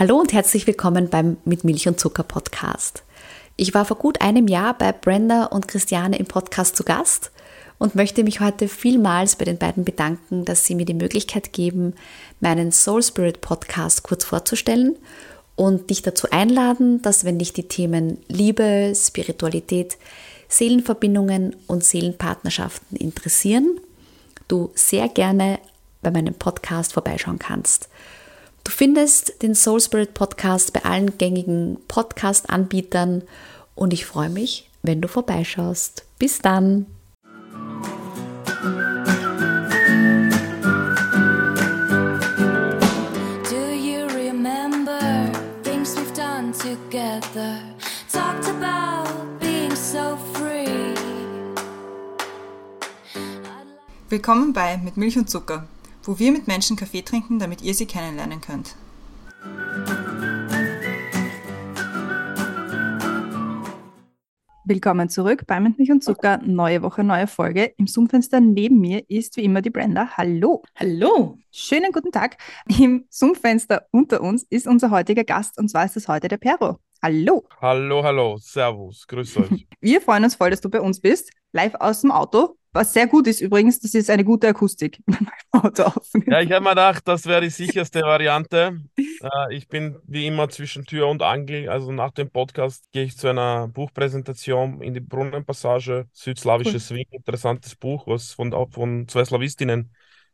Hallo und herzlich willkommen beim Mit Milch und Zucker Podcast. Ich war vor gut einem Jahr bei Brenda und Christiane im Podcast zu Gast und möchte mich heute vielmals bei den beiden bedanken, dass sie mir die Möglichkeit geben, meinen Soul Spirit Podcast kurz vorzustellen und dich dazu einladen, dass wenn dich die Themen Liebe, Spiritualität, Seelenverbindungen und Seelenpartnerschaften interessieren, du sehr gerne bei meinem Podcast vorbeischauen kannst. Du findest den Soul Spirit Podcast bei allen gängigen Podcast-Anbietern und ich freue mich, wenn du vorbeischaust. Bis dann! Willkommen bei Mit Milch und Zucker wo wir mit Menschen Kaffee trinken, damit ihr sie kennenlernen könnt. Willkommen zurück bei Mit Milch und Zucker. Neue Woche, neue Folge. Im Zoom-Fenster neben mir ist wie immer die Brenda. Hallo. Hallo. Schönen guten Tag. Im Zoom-Fenster unter uns ist unser heutiger Gast und zwar ist es heute der Pero. Hallo. Hallo, hallo. Servus. Grüß euch. Wir freuen uns voll, dass du bei uns bist. Live aus dem Auto. Was sehr gut ist übrigens, das ist eine gute Akustik. Auto ja, ich habe mir gedacht, das wäre die sicherste Variante. Äh, ich bin wie immer zwischen Tür und Angel. Also nach dem Podcast gehe ich zu einer Buchpräsentation in die Brunnenpassage, Südslawisches cool. Wien. Interessantes Buch, was von, von zwei Slawistinnen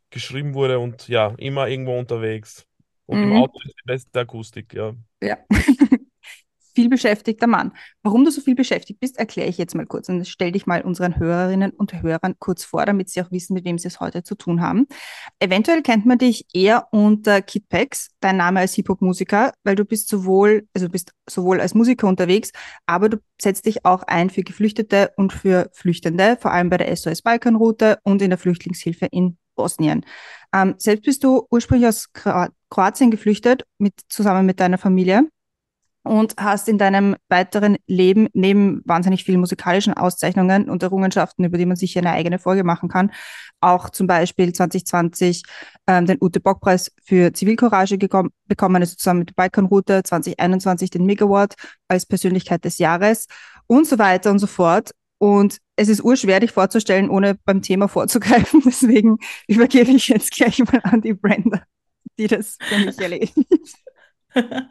geschrieben wurde und ja, immer irgendwo unterwegs. Und mhm. im Auto ist die beste Akustik, ja. Ja. viel beschäftigter Mann. Warum du so viel beschäftigt bist, erkläre ich jetzt mal kurz und stell dich mal unseren Hörerinnen und Hörern kurz vor, damit sie auch wissen, mit wem sie es heute zu tun haben. Eventuell kennt man dich eher unter Kid Pex, dein Name als Hip-Hop-Musiker, weil du bist sowohl, also bist sowohl als Musiker unterwegs, aber du setzt dich auch ein für Geflüchtete und für Flüchtende, vor allem bei der SOS Balkanroute und in der Flüchtlingshilfe in Bosnien. Ähm, selbst bist du ursprünglich aus Kroatien geflüchtet, mit, zusammen mit deiner Familie und hast in deinem weiteren Leben neben wahnsinnig vielen musikalischen Auszeichnungen und Errungenschaften, über die man sich eine eigene Folge machen kann, auch zum Beispiel 2020 ähm, den Ute Bock Preis für Zivilcourage bekommen, also zusammen mit der Balkanroute, 2021 den Megaward als Persönlichkeit des Jahres und so weiter und so fort. Und es ist urschwer, dich vorzustellen, ohne beim Thema vorzugreifen. Deswegen übergebe ich jetzt gleich mal an die Brenda, die das für mich erledigt.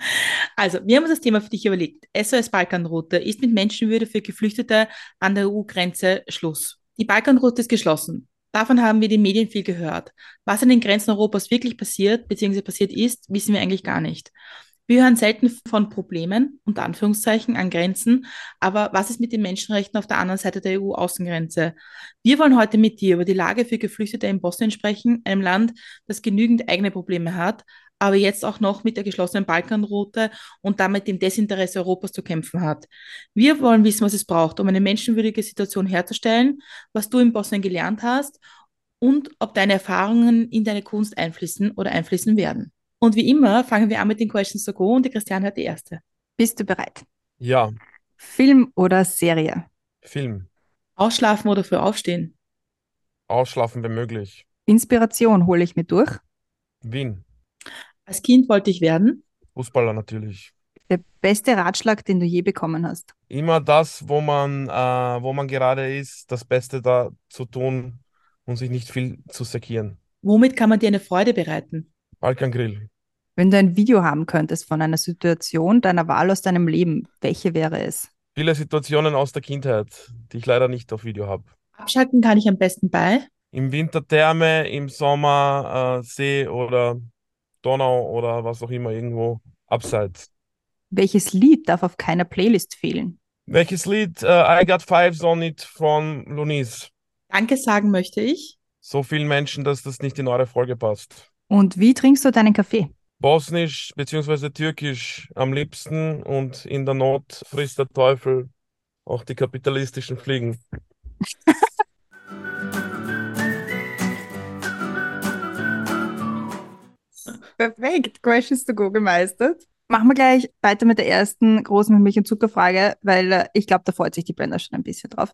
Also, wir haben uns das Thema für dich überlegt. SOS Balkanroute ist mit Menschenwürde für Geflüchtete an der EU-Grenze Schluss. Die Balkanroute ist geschlossen. Davon haben wir den Medien viel gehört. Was an den Grenzen Europas wirklich passiert bzw. passiert ist, wissen wir eigentlich gar nicht. Wir hören selten von Problemen, unter Anführungszeichen, an Grenzen, aber was ist mit den Menschenrechten auf der anderen Seite der EU-Außengrenze? Wir wollen heute mit dir über die Lage für Geflüchtete in Bosnien sprechen, einem Land, das genügend eigene Probleme hat, aber jetzt auch noch mit der geschlossenen Balkanroute und damit dem Desinteresse Europas zu kämpfen hat. Wir wollen wissen, was es braucht, um eine menschenwürdige Situation herzustellen, was du in Bosnien gelernt hast und ob deine Erfahrungen in deine Kunst einfließen oder einfließen werden. Und wie immer fangen wir an mit den Questions to Go und die Christiane hat die erste. Bist du bereit? Ja. Film oder Serie? Film. Ausschlafen oder früh aufstehen? Ausschlafen, wenn möglich. Inspiration hole ich mir durch? Wien. Als Kind wollte ich werden? Fußballer natürlich. Der beste Ratschlag, den du je bekommen hast? Immer das, wo man, äh, wo man gerade ist, das Beste da zu tun und sich nicht viel zu sekieren. Womit kann man dir eine Freude bereiten? Balkan Grill. Wenn du ein Video haben könntest von einer Situation deiner Wahl aus deinem Leben, welche wäre es? Viele Situationen aus der Kindheit, die ich leider nicht auf Video habe. Abschalten kann ich am besten bei? Im Winter Therme, im Sommer äh, See oder Donau oder was auch immer irgendwo abseits. Welches Lied darf auf keiner Playlist fehlen? Welches Lied? Uh, I Got Fives on It von Lunis. Danke sagen möchte ich. So vielen Menschen, dass das nicht in eure Folge passt. Und wie trinkst du deinen Kaffee? Bosnisch bzw. Türkisch am liebsten und in der Not frisst der Teufel auch die kapitalistischen Fliegen. Perfekt, Questions to go gemeistert. Machen wir gleich weiter mit der ersten großen Milch- und Zuckerfrage, weil äh, ich glaube, da freut sich die Brenda schon ein bisschen drauf.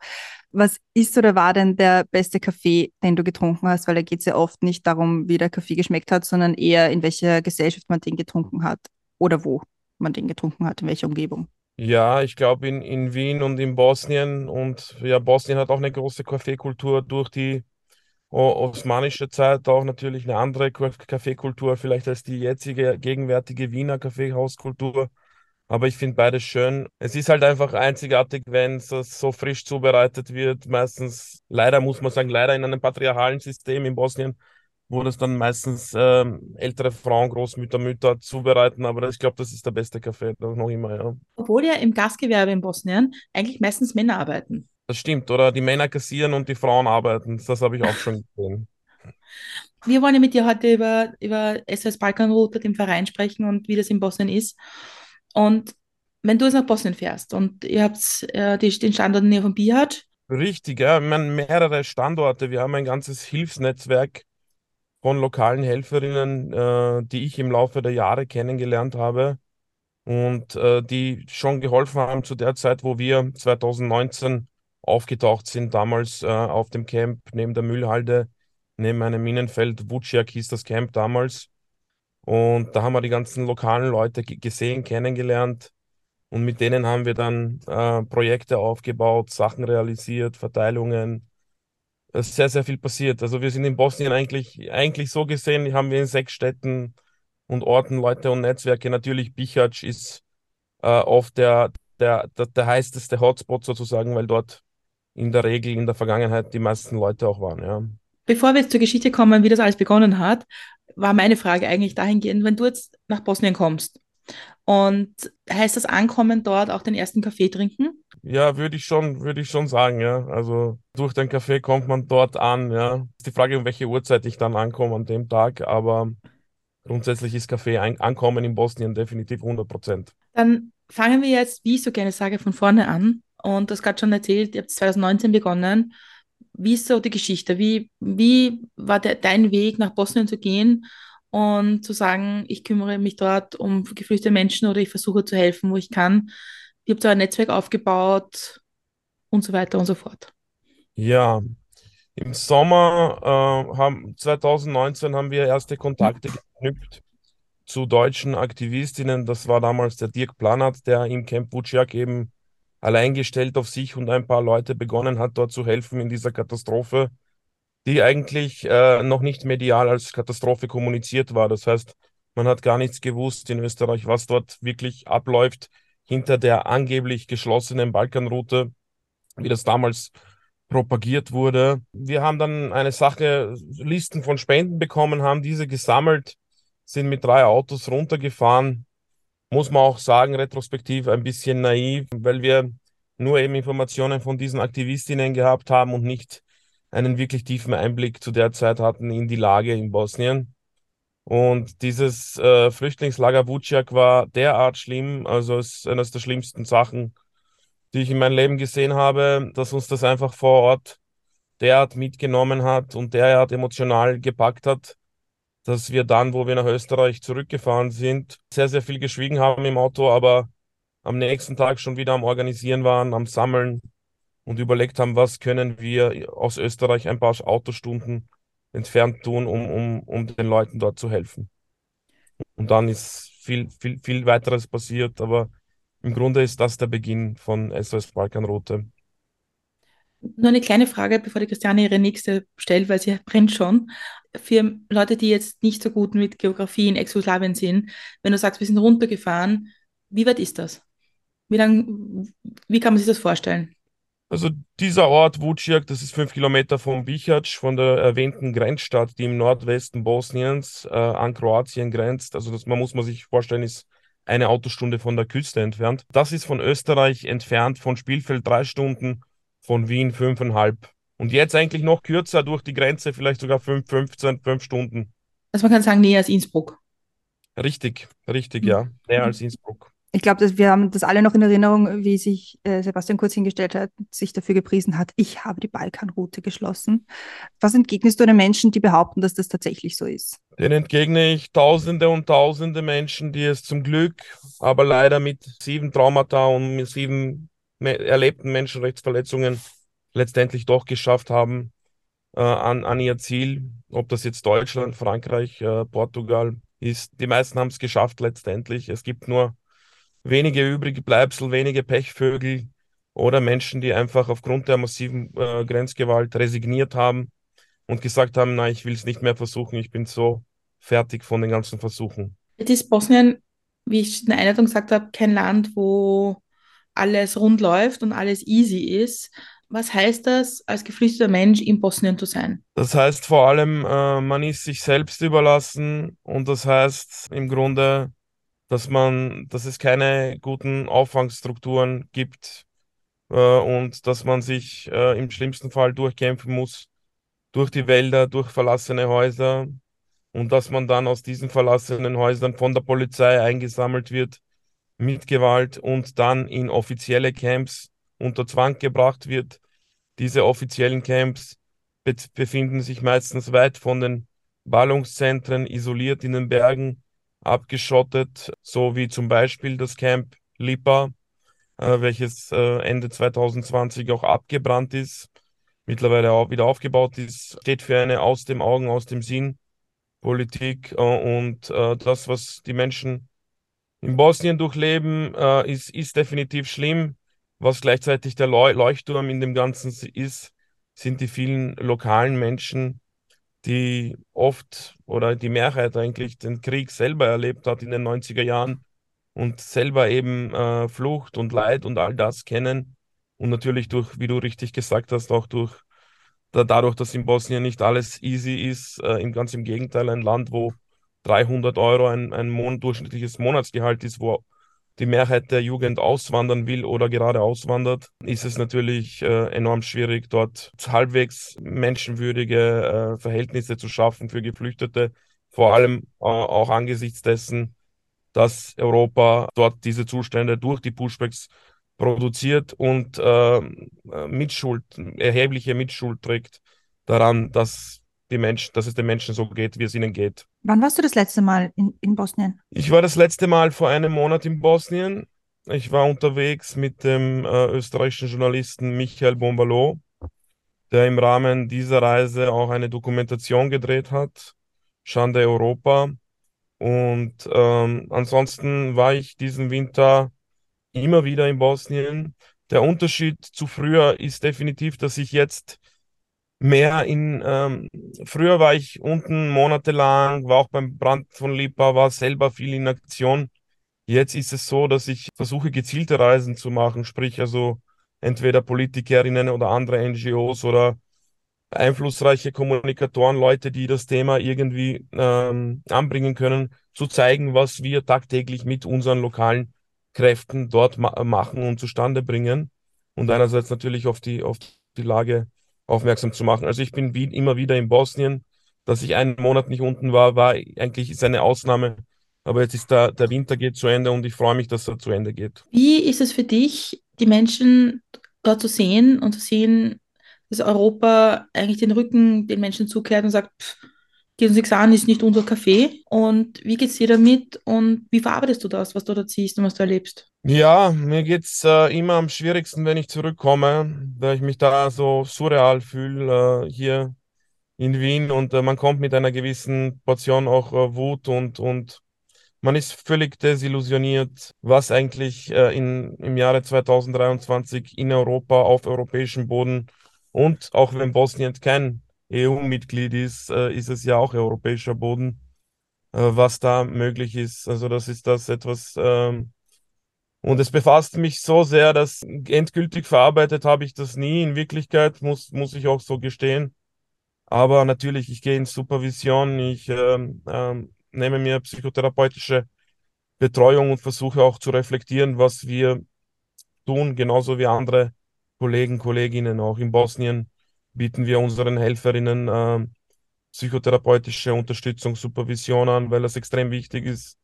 Was ist oder war denn der beste Kaffee, den du getrunken hast? Weil da geht es ja oft nicht darum, wie der Kaffee geschmeckt hat, sondern eher in welcher Gesellschaft man den getrunken hat. oder wo man den getrunken hat, in welcher Umgebung. Ja, ich glaube in, in Wien und in Bosnien und ja, Bosnien hat auch eine große Kaffeekultur durch die osmanische Zeit auch natürlich eine andere Kaffeekultur vielleicht als die jetzige gegenwärtige Wiener Kaffeehauskultur. Aber ich finde beides schön. Es ist halt einfach einzigartig, wenn es so frisch zubereitet wird. Meistens, leider muss man sagen, leider in einem patriarchalen System in Bosnien, wo das dann meistens ähm, ältere Frauen, Großmütter, Mütter zubereiten. Aber ich glaube, das ist der beste Kaffee noch immer, ja. Obwohl ja im Gastgewerbe in Bosnien eigentlich meistens Männer arbeiten. Das stimmt, oder? Die Männer kassieren und die Frauen arbeiten. Das habe ich auch schon gesehen. Wir wollen ja mit dir heute über, über SOS Balkanroute, den Verein, sprechen und wie das in Bosnien ist. Und wenn du jetzt nach Bosnien fährst und ihr habt äh, die, den Standort in der Nähe von Bihać. Richtig, ja. Wir haben mehrere Standorte. Wir haben ein ganzes Hilfsnetzwerk von lokalen Helferinnen, äh, die ich im Laufe der Jahre kennengelernt habe und äh, die schon geholfen haben zu der Zeit, wo wir 2019 aufgetaucht sind, damals äh, auf dem Camp neben der Müllhalde, neben einem Minenfeld. Vuciak hieß das Camp damals. Und da haben wir die ganzen lokalen Leute gesehen, kennengelernt. Und mit denen haben wir dann äh, Projekte aufgebaut, Sachen realisiert, Verteilungen. Es ist sehr, sehr viel passiert. Also wir sind in Bosnien eigentlich, eigentlich so gesehen, haben wir in sechs Städten und Orten Leute und Netzwerke. Natürlich Bihać ist äh, oft der, der, der, der heißeste Hotspot sozusagen, weil dort in der Regel in der Vergangenheit die meisten Leute auch waren, ja. Bevor wir jetzt zur Geschichte kommen, wie das alles begonnen hat, war meine Frage eigentlich dahingehend, wenn du jetzt nach Bosnien kommst und heißt das Ankommen dort auch den ersten Kaffee trinken? Ja, würde ich schon, würde ich schon sagen, ja. Also durch den Kaffee kommt man dort an, ja. Ist die Frage, um welche Uhrzeit ich dann ankomme an dem Tag, aber grundsätzlich ist Kaffee ein Ankommen in Bosnien definitiv 100 Prozent. Dann fangen wir jetzt, wie ich so gerne sage, von vorne an. Und das gerade schon erzählt, ihr habt 2019 begonnen wie ist so die Geschichte? Wie, wie war der, dein Weg, nach Bosnien zu gehen und zu sagen, ich kümmere mich dort um geflüchtete Menschen oder ich versuche zu helfen, wo ich kann? Ihr habt so ein Netzwerk aufgebaut und so weiter und so fort. Ja, im Sommer äh, haben, 2019 haben wir erste Kontakte geknüpft zu deutschen Aktivistinnen. Das war damals der Dirk Planert, der im Camp Vuciak eben allein gestellt auf sich und ein paar Leute begonnen hat, dort zu helfen in dieser Katastrophe, die eigentlich äh, noch nicht medial als Katastrophe kommuniziert war. Das heißt, man hat gar nichts gewusst in Österreich, was dort wirklich abläuft hinter der angeblich geschlossenen Balkanroute, wie das damals propagiert wurde. Wir haben dann eine Sache, Listen von Spenden bekommen, haben diese gesammelt, sind mit drei Autos runtergefahren muss man auch sagen, retrospektiv ein bisschen naiv, weil wir nur eben Informationen von diesen Aktivistinnen gehabt haben und nicht einen wirklich tiefen Einblick zu der Zeit hatten in die Lage in Bosnien. Und dieses äh, Flüchtlingslager Vuciak war derart schlimm, also ist eines der schlimmsten Sachen, die ich in meinem Leben gesehen habe, dass uns das einfach vor Ort derart mitgenommen hat und derart emotional gepackt hat, dass wir dann, wo wir nach Österreich zurückgefahren sind, sehr, sehr viel geschwiegen haben im Auto, aber am nächsten Tag schon wieder am Organisieren waren, am Sammeln und überlegt haben, was können wir aus Österreich ein paar Autostunden entfernt tun, um, um, um den Leuten dort zu helfen. Und dann ist viel, viel, viel weiteres passiert, aber im Grunde ist das der Beginn von SOS Balkanroute. Nur eine kleine Frage, bevor die Christiane ihre nächste stellt, weil sie brennt schon für Leute, die jetzt nicht so gut mit Geografie in Ex-Jugoslawien sind, wenn du sagst, wir sind runtergefahren, wie weit ist das? Wie lang, wie kann man sich das vorstellen? Also dieser Ort Vuciak, das ist fünf Kilometer von Bihać, von der erwähnten Grenzstadt, die im Nordwesten Bosniens äh, an Kroatien grenzt. Also das man muss man sich vorstellen, ist eine Autostunde von der Küste entfernt. Das ist von Österreich entfernt, von Spielfeld drei Stunden, von Wien fünfeinhalb. Und jetzt eigentlich noch kürzer durch die Grenze, vielleicht sogar 5, 15, 5 Stunden. Also man kann sagen, näher als Innsbruck. Richtig, richtig, ja. Näher als Innsbruck. Ich glaube, wir haben das alle noch in Erinnerung, wie sich äh, Sebastian kurz hingestellt hat, sich dafür gepriesen hat, ich habe die Balkanroute geschlossen. Was entgegnest du den Menschen, die behaupten, dass das tatsächlich so ist? Den entgegne ich Tausende und Tausende Menschen, die es zum Glück, aber leider mit sieben Traumata und mit sieben erlebten Menschenrechtsverletzungen letztendlich doch geschafft haben äh, an, an ihr Ziel, ob das jetzt Deutschland, Frankreich, äh, Portugal, ist, die meisten haben es geschafft letztendlich. Es gibt nur wenige übrige Bleibsel, wenige Pechvögel oder Menschen, die einfach aufgrund der massiven äh, Grenzgewalt resigniert haben und gesagt haben, nein, ich will es nicht mehr versuchen, ich bin so fertig von den ganzen Versuchen. Jetzt ist Bosnien, wie ich in der Einleitung gesagt habe, kein Land, wo alles rund läuft und alles easy ist. Was heißt das, als geflüchteter Mensch in Bosnien zu sein? Das heißt vor allem, äh, man ist sich selbst überlassen und das heißt im Grunde, dass man, dass es keine guten Auffangstrukturen gibt äh, und dass man sich äh, im schlimmsten Fall durchkämpfen muss durch die Wälder, durch verlassene Häuser und dass man dann aus diesen verlassenen Häusern von der Polizei eingesammelt wird mit Gewalt und dann in offizielle Camps unter Zwang gebracht wird. Diese offiziellen Camps be befinden sich meistens weit von den Ballungszentren, isoliert in den Bergen, abgeschottet, so wie zum Beispiel das Camp Lipa, äh, welches äh, Ende 2020 auch abgebrannt ist, mittlerweile auch wieder aufgebaut ist, steht für eine aus dem Augen, aus dem Sinn Politik äh, und äh, das, was die Menschen in Bosnien durchleben, äh, ist, ist definitiv schlimm. Was gleichzeitig der Leuchtturm in dem Ganzen ist, sind die vielen lokalen Menschen, die oft oder die Mehrheit eigentlich den Krieg selber erlebt hat in den 90er Jahren und selber eben äh, Flucht und Leid und all das kennen. Und natürlich durch, wie du richtig gesagt hast, auch durch da, dadurch, dass in Bosnien nicht alles easy ist, äh, ganz im Gegenteil, ein Land, wo 300 Euro ein, ein Mon durchschnittliches Monatsgehalt ist, wo die Mehrheit der Jugend auswandern will oder gerade auswandert, ist es natürlich äh, enorm schwierig, dort halbwegs menschenwürdige äh, Verhältnisse zu schaffen für Geflüchtete, vor allem äh, auch angesichts dessen, dass Europa dort diese Zustände durch die Pushbacks produziert und äh, Mitschuld, erhebliche Mitschuld trägt daran, dass die Menschen, dass es den Menschen so geht, wie es ihnen geht. Wann warst du das letzte Mal in, in Bosnien? Ich war das letzte Mal vor einem Monat in Bosnien. Ich war unterwegs mit dem äh, österreichischen Journalisten Michael Bombalo, der im Rahmen dieser Reise auch eine Dokumentation gedreht hat, Schande Europa. Und ähm, ansonsten war ich diesen Winter immer wieder in Bosnien. Der Unterschied zu früher ist definitiv, dass ich jetzt mehr in, ähm, früher war ich unten monatelang, war auch beim Brand von Lipa, war selber viel in Aktion. Jetzt ist es so, dass ich versuche, gezielte Reisen zu machen, sprich also entweder Politikerinnen oder andere NGOs oder einflussreiche Kommunikatoren, Leute, die das Thema irgendwie ähm, anbringen können, zu zeigen, was wir tagtäglich mit unseren lokalen Kräften dort ma machen und zustande bringen. Und einerseits natürlich auf die, auf die Lage aufmerksam zu machen. Also ich bin wie, immer wieder in Bosnien. Dass ich einen Monat nicht unten war, war eigentlich eine Ausnahme. Aber jetzt ist der, der Winter geht zu Ende und ich freue mich, dass er zu Ende geht. Wie ist es für dich, die Menschen dort zu sehen und zu sehen, dass Europa eigentlich den Rücken den Menschen zukehrt und sagt, pff, geht uns nichts an, ist nicht unser Kaffee. Und wie geht es dir damit und wie verarbeitest du das, was du da siehst und was du erlebst? Ja, mir geht es äh, immer am schwierigsten, wenn ich zurückkomme, da ich mich da so surreal fühle äh, hier in Wien und äh, man kommt mit einer gewissen Portion auch äh, Wut und, und man ist völlig desillusioniert, was eigentlich äh, in, im Jahre 2023 in Europa auf europäischem Boden und auch wenn Bosnien kein EU-Mitglied ist, äh, ist es ja auch europäischer Boden, was da möglich ist. Also das ist das etwas, ähm, und es befasst mich so sehr, dass endgültig verarbeitet habe ich das nie. In Wirklichkeit muss, muss ich auch so gestehen. Aber natürlich, ich gehe in Supervision, ich ähm, ähm, nehme mir psychotherapeutische Betreuung und versuche auch zu reflektieren, was wir tun, genauso wie andere Kollegen, Kolleginnen auch in Bosnien bieten wir unseren Helferinnen äh, psychotherapeutische Unterstützung, Supervision an, weil das extrem wichtig ist,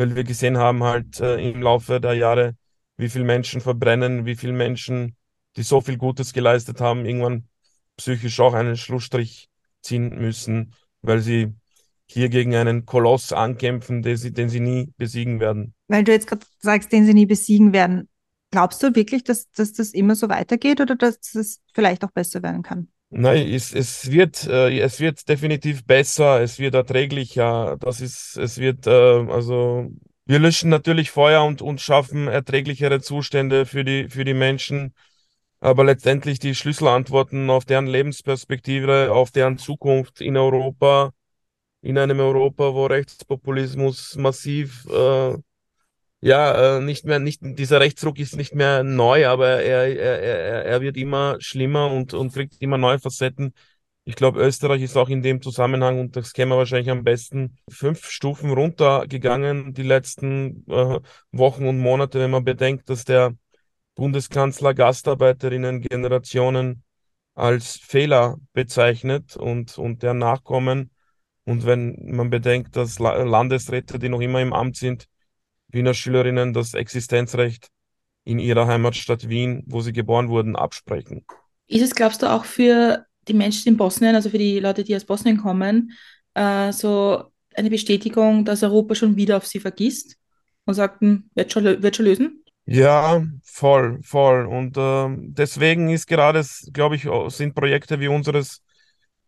weil wir gesehen haben halt äh, im Laufe der Jahre, wie viele Menschen verbrennen, wie viele Menschen, die so viel Gutes geleistet haben, irgendwann psychisch auch einen Schlussstrich ziehen müssen, weil sie hier gegen einen Koloss ankämpfen, den sie, den sie nie besiegen werden. Weil du jetzt gerade sagst, den sie nie besiegen werden. Glaubst du wirklich, dass, dass das immer so weitergeht oder dass es vielleicht auch besser werden kann? Nein, es, es wird, äh, es wird definitiv besser, es wird erträglicher. Das ist, es wird, äh, also wir löschen natürlich Feuer und, und schaffen erträglichere Zustände für die, für die Menschen. Aber letztendlich die Schlüsselantworten auf deren Lebensperspektive, auf deren Zukunft in Europa, in einem Europa, wo Rechtspopulismus massiv äh, ja, äh, nicht mehr, nicht, dieser Rechtsruck ist nicht mehr neu, aber er, er, er, er wird immer schlimmer und, und kriegt immer neue Facetten. Ich glaube, Österreich ist auch in dem Zusammenhang, und das kennen wir wahrscheinlich am besten, fünf Stufen runtergegangen die letzten äh, Wochen und Monate, wenn man bedenkt, dass der Bundeskanzler Gastarbeiterinnen-Generationen als Fehler bezeichnet und, und der Nachkommen. Und wenn man bedenkt, dass Landesräte, die noch immer im Amt sind, Wiener Schülerinnen das Existenzrecht in ihrer Heimatstadt Wien, wo sie geboren wurden, absprechen. Ist es, glaubst du, auch für die Menschen in Bosnien, also für die Leute, die aus Bosnien kommen, äh, so eine Bestätigung, dass Europa schon wieder auf sie vergisst und sagt, hm, wird schon, wird schon lösen? Ja, voll, voll. Und äh, deswegen ist gerade, glaube ich, sind Projekte wie unseres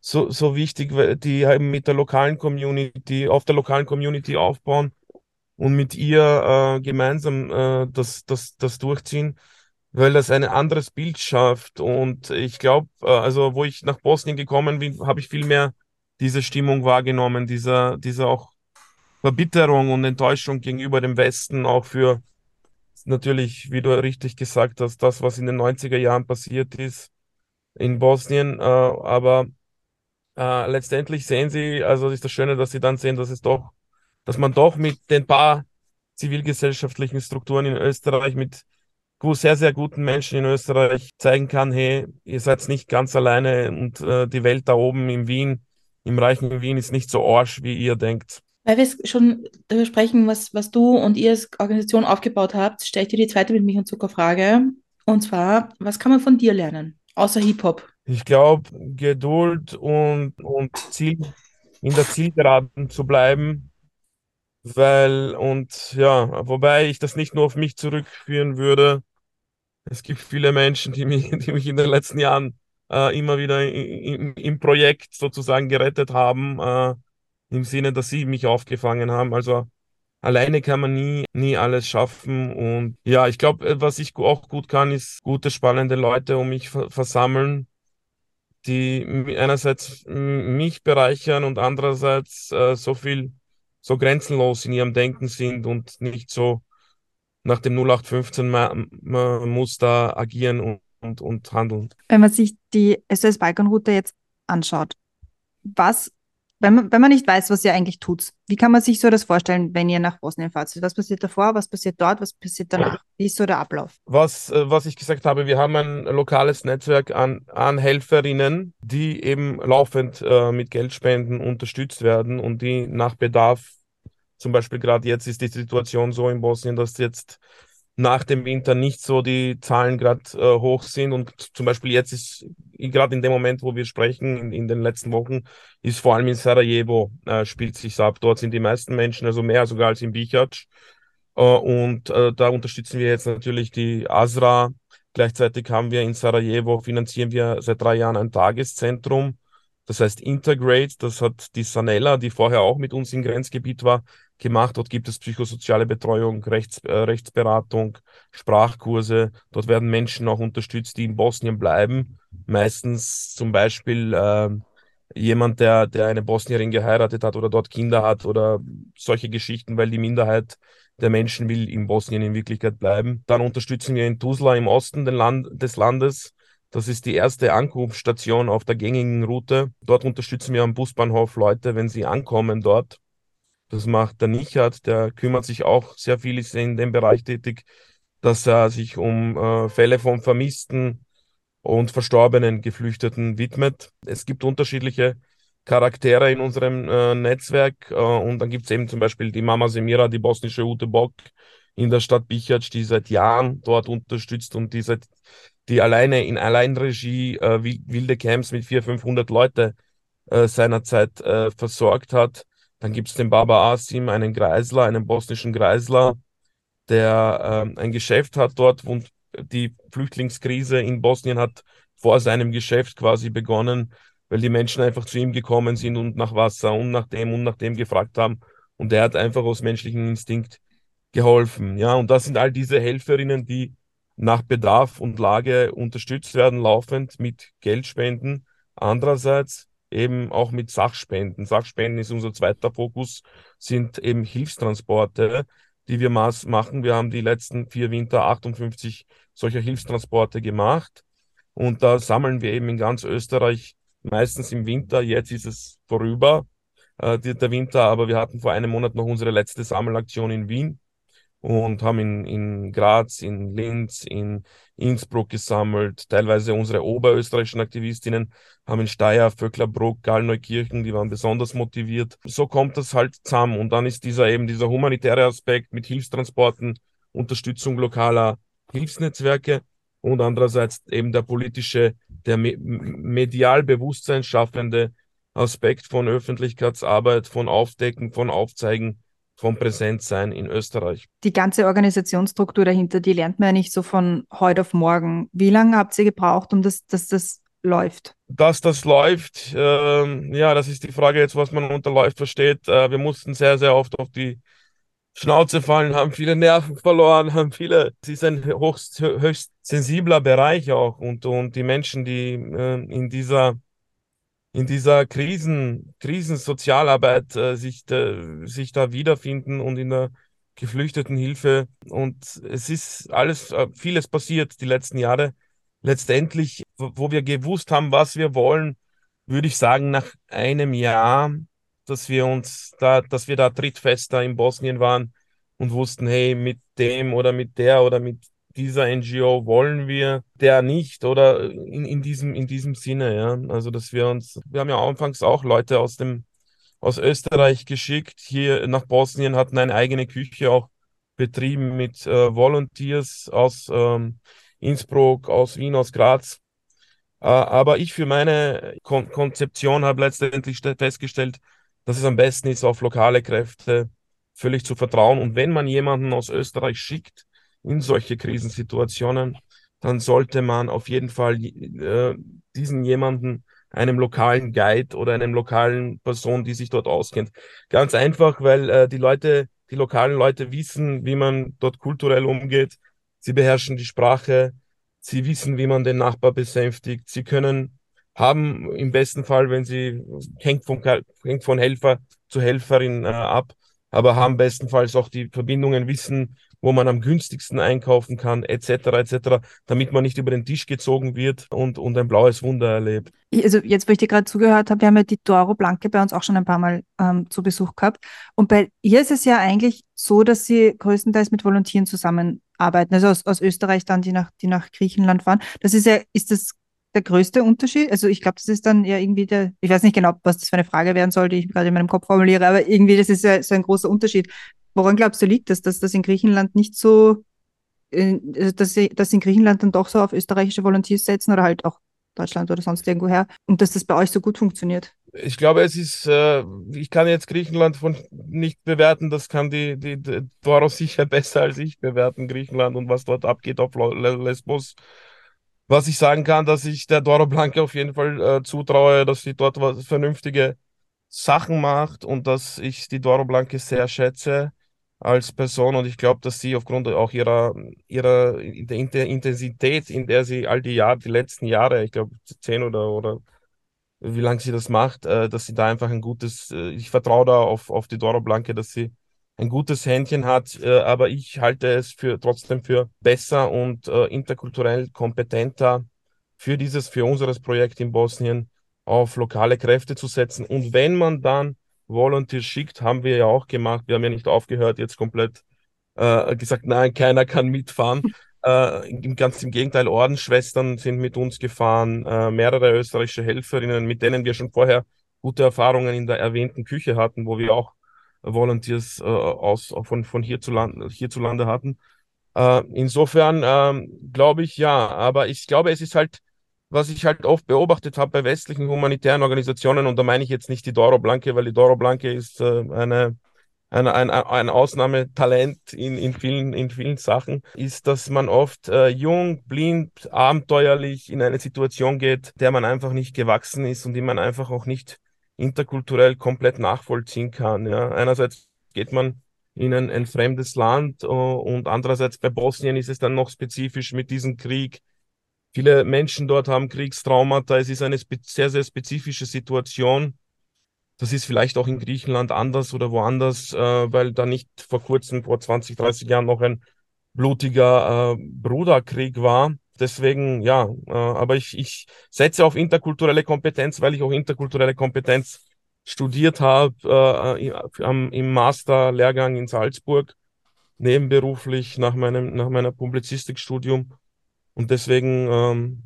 so, so wichtig, die eben mit der lokalen Community, auf der lokalen Community aufbauen und mit ihr äh, gemeinsam äh, das, das, das durchziehen, weil das ein anderes Bild schafft. Und ich glaube, äh, also wo ich nach Bosnien gekommen bin, habe ich viel mehr diese Stimmung wahrgenommen, dieser, dieser auch Verbitterung und Enttäuschung gegenüber dem Westen, auch für natürlich, wie du richtig gesagt hast, das, was in den 90er Jahren passiert ist in Bosnien. Äh, aber äh, letztendlich sehen sie, also ist das Schöne, dass sie dann sehen, dass es doch dass man doch mit den paar zivilgesellschaftlichen Strukturen in Österreich, mit sehr, sehr guten Menschen in Österreich zeigen kann, hey, ihr seid nicht ganz alleine und äh, die Welt da oben in Wien, im reichen Wien ist nicht so orsch, wie ihr denkt. Weil wir schon darüber sprechen, was, was du und ihr als Organisation aufgebaut habt, stelle ich dir die zweite mit Milch und Zucker Frage. Und zwar, was kann man von dir lernen, außer Hip-Hop? Ich glaube, Geduld und, und Ziel, in der Zielgeraden zu bleiben, weil, und ja, wobei ich das nicht nur auf mich zurückführen würde. Es gibt viele Menschen, die mich, die mich in den letzten Jahren äh, immer wieder im, im Projekt sozusagen gerettet haben, äh, im Sinne, dass sie mich aufgefangen haben. Also alleine kann man nie, nie alles schaffen. Und ja, ich glaube, was ich auch gut kann, ist gute, spannende Leute um mich versammeln, die einerseits mich bereichern und andererseits äh, so viel so grenzenlos in ihrem Denken sind und nicht so nach dem 0815-Muster agieren und, und, und handeln. Wenn man sich die SOS Balkanroute jetzt anschaut, was, wenn man, wenn man nicht weiß, was ihr eigentlich tut, wie kann man sich so das vorstellen, wenn ihr nach Bosnien fahrt? Was passiert davor, was passiert dort, was passiert danach? Wie ist so der Ablauf? Was, äh, was ich gesagt habe, wir haben ein lokales Netzwerk an, an Helferinnen, die eben laufend äh, mit Geldspenden unterstützt werden und die nach Bedarf zum Beispiel gerade jetzt ist die Situation so in Bosnien, dass jetzt nach dem Winter nicht so die Zahlen gerade äh, hoch sind und zum Beispiel jetzt ist gerade in dem Moment, wo wir sprechen, in, in, den letzten Wochen, ist vor allem in Sarajevo äh, spielt sich ab. Dort sind die meisten Menschen, also mehr sogar als in Bihac. Äh, und äh, da unterstützen wir jetzt natürlich die Asra. Gleichzeitig haben wir in Sarajevo finanzieren wir seit drei Jahren ein Tageszentrum. Das heißt Integrate, das hat die Sanella, die vorher auch mit uns im Grenzgebiet war, gemacht. Dort gibt es psychosoziale Betreuung, Rechts, äh, Rechtsberatung, Sprachkurse. Dort werden Menschen auch unterstützt, die in Bosnien bleiben. Meistens zum Beispiel äh, jemand, der, der eine Bosnierin geheiratet hat oder dort Kinder hat oder solche Geschichten, weil die Minderheit der Menschen will in Bosnien in Wirklichkeit bleiben. Dann unterstützen wir in Tuzla im Osten Land, des Landes. Das ist die erste Ankunftsstation auf der gängigen Route. Dort unterstützen wir am Busbahnhof Leute, wenn sie ankommen dort. Das macht der Nichert, der kümmert sich auch sehr viel, ist in dem Bereich tätig, dass er sich um äh, Fälle von vermissten und verstorbenen Geflüchteten widmet. Es gibt unterschiedliche Charaktere in unserem äh, Netzwerk äh, und dann gibt es eben zum Beispiel die Mama Semira, die bosnische Ute Bock in der Stadt Bichac, die seit Jahren dort unterstützt und die, seit, die alleine in Alleinregie äh, wilde Camps mit 400, 500 Leute äh, seinerzeit äh, versorgt hat. Dann gibt es den Baba Asim, einen Kreisler, einen bosnischen Kreisler, der ähm, ein Geschäft hat dort und die Flüchtlingskrise in Bosnien hat vor seinem Geschäft quasi begonnen, weil die Menschen einfach zu ihm gekommen sind und nach Wasser und nach dem und nach dem gefragt haben. Und er hat einfach aus menschlichem Instinkt geholfen. Ja, und das sind all diese Helferinnen, die nach Bedarf und Lage unterstützt werden, laufend mit Geldspenden. Andererseits eben auch mit Sachspenden. Sachspenden ist unser zweiter Fokus, sind eben Hilfstransporte, die wir machen. Wir haben die letzten vier Winter 58 solcher Hilfstransporte gemacht. Und da sammeln wir eben in ganz Österreich, meistens im Winter. Jetzt ist es vorüber, äh, der Winter, aber wir hatten vor einem Monat noch unsere letzte Sammelaktion in Wien und haben in, in Graz, in Linz, in Innsbruck gesammelt. Teilweise unsere oberösterreichischen Aktivistinnen haben in Steyr, Vöcklerbruck, Gallneukirchen, die waren besonders motiviert. So kommt das halt zusammen. Und dann ist dieser eben dieser humanitäre Aspekt mit Hilfstransporten, Unterstützung lokaler Hilfsnetzwerke und andererseits eben der politische, der medial Bewusstsein schaffende Aspekt von Öffentlichkeitsarbeit, von Aufdecken, von Aufzeigen vom Präsentsein in Österreich. Die ganze Organisationsstruktur dahinter, die lernt man ja nicht so von heute auf morgen. Wie lange habt ihr gebraucht, um das, dass das läuft? Dass das läuft, äh, ja, das ist die Frage jetzt, was man unter läuft versteht. Äh, wir mussten sehr, sehr oft auf die Schnauze fallen, haben viele Nerven verloren, haben viele. Es ist ein höchst, höchst sensibler Bereich auch und, und die Menschen, die äh, in dieser in dieser Krisen, Krisensozialarbeit äh, sich, da, sich da wiederfinden und in der Geflüchtetenhilfe. Und es ist alles, äh, vieles passiert die letzten Jahre. Letztendlich, wo wir gewusst haben, was wir wollen, würde ich sagen, nach einem Jahr, dass wir uns da, dass wir da trittfester in Bosnien waren und wussten, hey, mit dem oder mit der oder mit dieser NGO wollen wir, der nicht oder in, in, diesem, in diesem Sinne, ja. Also, dass wir uns, wir haben ja anfangs auch Leute aus dem, aus Österreich geschickt, hier nach Bosnien, hatten eine eigene Küche auch betrieben mit äh, Volunteers aus ähm, Innsbruck, aus Wien, aus Graz. Äh, aber ich für meine Kon Konzeption habe letztendlich festgestellt, dass es am besten ist, auf lokale Kräfte völlig zu vertrauen. Und wenn man jemanden aus Österreich schickt, in solche Krisensituationen, dann sollte man auf jeden Fall äh, diesen jemanden, einem lokalen Guide oder einem lokalen Person, die sich dort auskennt. Ganz einfach, weil äh, die Leute, die lokalen Leute wissen, wie man dort kulturell umgeht. Sie beherrschen die Sprache. Sie wissen, wie man den Nachbar besänftigt. Sie können haben im besten Fall, wenn sie hängt von, hängt von Helfer zu Helferin äh, ab, aber haben bestenfalls auch die Verbindungen, wissen, wo man am günstigsten einkaufen kann, etc., etc., damit man nicht über den Tisch gezogen wird und, und ein blaues Wunder erlebt. Also jetzt, wo ich dir gerade zugehört habe, wir haben ja die Doro Blanke bei uns auch schon ein paar Mal ähm, zu Besuch gehabt. Und bei ihr ist es ja eigentlich so, dass sie größtenteils mit Volontieren zusammenarbeiten, also aus, aus Österreich dann, die nach, die nach Griechenland fahren. Das ist ja, ist das der größte Unterschied? Also ich glaube, das ist dann ja irgendwie der, ich weiß nicht genau, was das für eine Frage werden soll, die ich gerade in meinem Kopf formuliere, aber irgendwie das ist ja so ein großer Unterschied. Woran glaubst du, liegt das, dass das in Griechenland nicht so, äh, dass sie, dass in Griechenland dann doch so auf österreichische Volunteers setzen oder halt auch Deutschland oder sonst irgendwo her und dass das bei euch so gut funktioniert? Ich glaube, es ist, äh, ich kann jetzt Griechenland von nicht bewerten, das kann die, die, die Doro sicher besser als ich bewerten, Griechenland und was dort abgeht auf Lesbos. Was ich sagen kann, dass ich der Doro Blanca auf jeden Fall äh, zutraue, dass sie dort was vernünftige Sachen macht und dass ich die Doro Blanca sehr schätze als Person und ich glaube, dass sie aufgrund auch ihrer, ihrer der Intensität, in der sie all die Jahre, die letzten Jahre, ich glaube zehn oder, oder wie lange sie das macht, äh, dass sie da einfach ein gutes, äh, ich vertraue da auf, auf die Doro Blanke, dass sie ein gutes Händchen hat, äh, aber ich halte es für trotzdem für besser und äh, interkulturell kompetenter für dieses, für unseres Projekt in Bosnien auf lokale Kräfte zu setzen. Und wenn man dann Volunteer schickt, haben wir ja auch gemacht. Wir haben ja nicht aufgehört, jetzt komplett äh, gesagt, nein, keiner kann mitfahren. Äh, ganz im Gegenteil, Ordensschwestern sind mit uns gefahren, äh, mehrere österreichische Helferinnen, mit denen wir schon vorher gute Erfahrungen in der erwähnten Küche hatten, wo wir auch Volunteers äh, aus, von, von hierzulande, hierzulande hatten. Äh, insofern ähm, glaube ich ja, aber ich glaube, es ist halt was ich halt oft beobachtet habe bei westlichen humanitären Organisationen, und da meine ich jetzt nicht die Doro Blanke, weil die Doro Blanke ist äh, eine, ein, ein, ein Ausnahmetalent in, in, vielen, in vielen Sachen, ist, dass man oft äh, jung, blind, abenteuerlich in eine Situation geht, der man einfach nicht gewachsen ist und die man einfach auch nicht interkulturell komplett nachvollziehen kann. Ja. Einerseits geht man in ein, ein fremdes Land uh, und andererseits bei Bosnien ist es dann noch spezifisch mit diesem Krieg. Viele Menschen dort haben Kriegstraumata. Es ist eine sehr, sehr spezifische Situation das ist vielleicht auch in Griechenland anders oder woanders, äh, weil da nicht vor kurzem, vor 20, 30 Jahren noch ein blutiger äh, Bruderkrieg war. Deswegen, ja, äh, aber ich, ich setze auf interkulturelle Kompetenz, weil ich auch interkulturelle Kompetenz studiert habe äh, am, im Masterlehrgang in Salzburg, nebenberuflich nach meinem, nach meiner Publizistikstudium. Und deswegen ähm,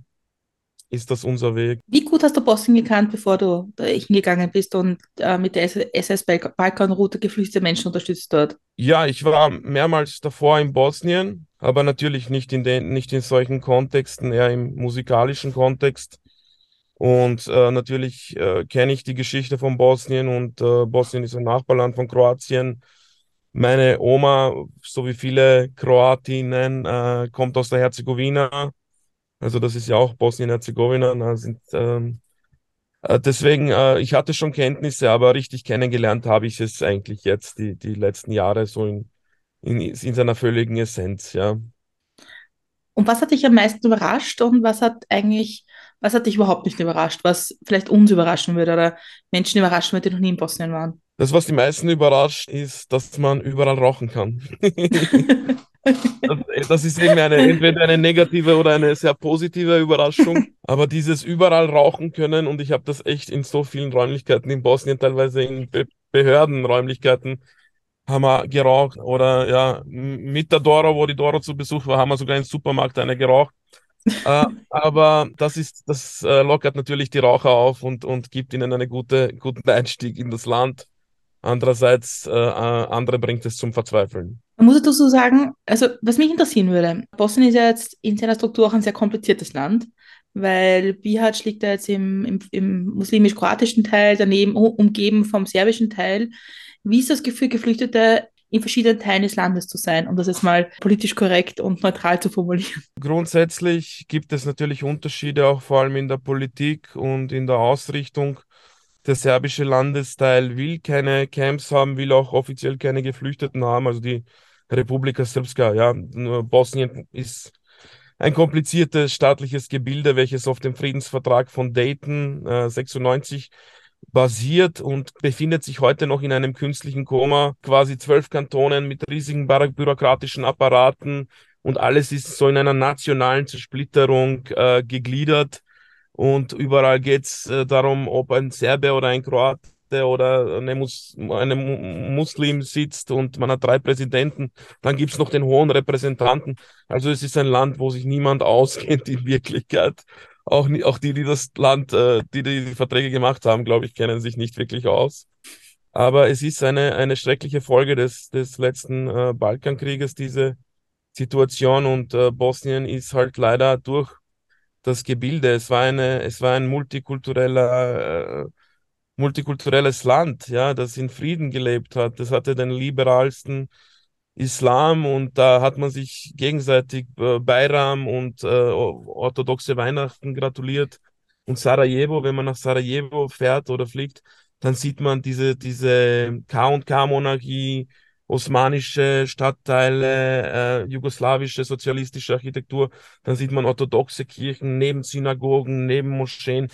ist das unser Weg. Wie gut hast du Bosnien gekannt, bevor du hingegangen bist und äh, mit der SS Balkanroute geflüchtete Menschen unterstützt dort? Ja, ich war mehrmals davor in Bosnien, aber natürlich nicht in, den, nicht in solchen Kontexten, eher im musikalischen Kontext. Und äh, natürlich äh, kenne ich die Geschichte von Bosnien und äh, Bosnien ist ein Nachbarland von Kroatien. Meine Oma, so wie viele Kroatinnen, äh, kommt aus der Herzegowina also das ist ja auch Bosnien-Herzegowina. Ähm, äh, deswegen, äh, ich hatte schon Kenntnisse, aber richtig kennengelernt habe ich es eigentlich jetzt die, die letzten Jahre so in, in, in seiner völligen Essenz, ja. Und was hat dich am meisten überrascht und was hat eigentlich, was hat dich überhaupt nicht überrascht, was vielleicht uns überraschen würde oder Menschen überraschen würde, die noch nie in Bosnien waren? Das, was die meisten überrascht, ist, dass man überall rauchen kann. Das, das, ist eben eine, entweder eine negative oder eine sehr positive Überraschung. Aber dieses überall rauchen können, und ich habe das echt in so vielen Räumlichkeiten in Bosnien, teilweise in Be Behördenräumlichkeiten, haben wir geraucht. Oder ja, mit der Doro, wo die Doro zu Besuch war, haben wir sogar im Supermarkt eine geraucht. äh, aber das ist, das äh, lockert natürlich die Raucher auf und, und gibt ihnen einen gute, guten Einstieg in das Land. Andererseits, äh, äh, andere bringt es zum Verzweifeln. Man muss dazu sagen, also was mich interessieren würde, Bosnien ist ja jetzt in seiner Struktur auch ein sehr kompliziertes Land, weil Bihać liegt da jetzt im, im, im muslimisch-kroatischen Teil, daneben umgeben vom serbischen Teil. Wie ist das Gefühl, Geflüchtete in verschiedenen Teilen des Landes zu sein, um das jetzt mal politisch korrekt und neutral zu formulieren? Grundsätzlich gibt es natürlich Unterschiede, auch vor allem in der Politik und in der Ausrichtung der serbische Landesteil will keine Camps haben, will auch offiziell keine Geflüchteten haben. Also die Republika Srpska, ja, Bosnien ist ein kompliziertes staatliches Gebilde, welches auf dem Friedensvertrag von Dayton äh, 96 basiert und befindet sich heute noch in einem künstlichen Koma. Quasi zwölf Kantonen mit riesigen bürokratischen Apparaten und alles ist so in einer nationalen Zersplitterung äh, gegliedert. Und überall geht es äh, darum, ob ein Serbe oder ein Kroate oder eine, Mus eine Muslim sitzt und man hat drei Präsidenten. Dann gibt es noch den hohen Repräsentanten. Also es ist ein Land, wo sich niemand auskennt in Wirklichkeit. Auch, auch die, die das Land, äh, die, die Verträge gemacht haben, glaube ich, kennen sich nicht wirklich aus. Aber es ist eine, eine schreckliche Folge des, des letzten äh, Balkankrieges, diese Situation. Und äh, Bosnien ist halt leider durch das Gebilde. Es war eine, es war ein multikultureller, äh, multikulturelles Land, ja, das in Frieden gelebt hat. Das hatte den liberalsten Islam und da hat man sich gegenseitig äh, Bayram und äh, orthodoxe Weihnachten gratuliert. Und Sarajevo, wenn man nach Sarajevo fährt oder fliegt, dann sieht man diese, diese K&K-Monarchie, osmanische Stadtteile, äh, jugoslawische sozialistische Architektur. Dann sieht man orthodoxe Kirchen neben Synagogen, neben Moscheen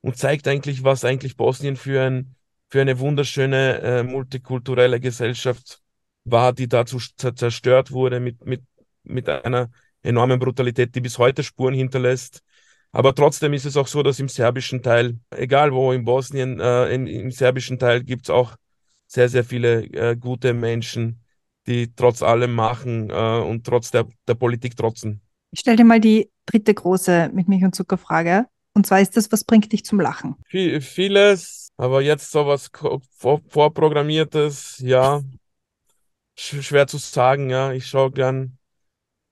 und zeigt eigentlich, was eigentlich Bosnien für, ein, für eine wunderschöne äh, multikulturelle Gesellschaft war, die dazu zerstört wurde mit, mit, mit einer enormen Brutalität, die bis heute Spuren hinterlässt. Aber trotzdem ist es auch so, dass im serbischen Teil, egal wo in Bosnien, äh, im, im serbischen Teil gibt es auch sehr, sehr viele äh, gute Menschen, die trotz allem machen äh, und trotz der, der Politik trotzen. Ich stelle dir mal die dritte große mit Milch und Zucker Frage. Und zwar ist das, was bringt dich zum Lachen? Viel, vieles, aber jetzt sowas vor, vorprogrammiertes, ja, sch schwer zu sagen, ja. Ich schaue gern,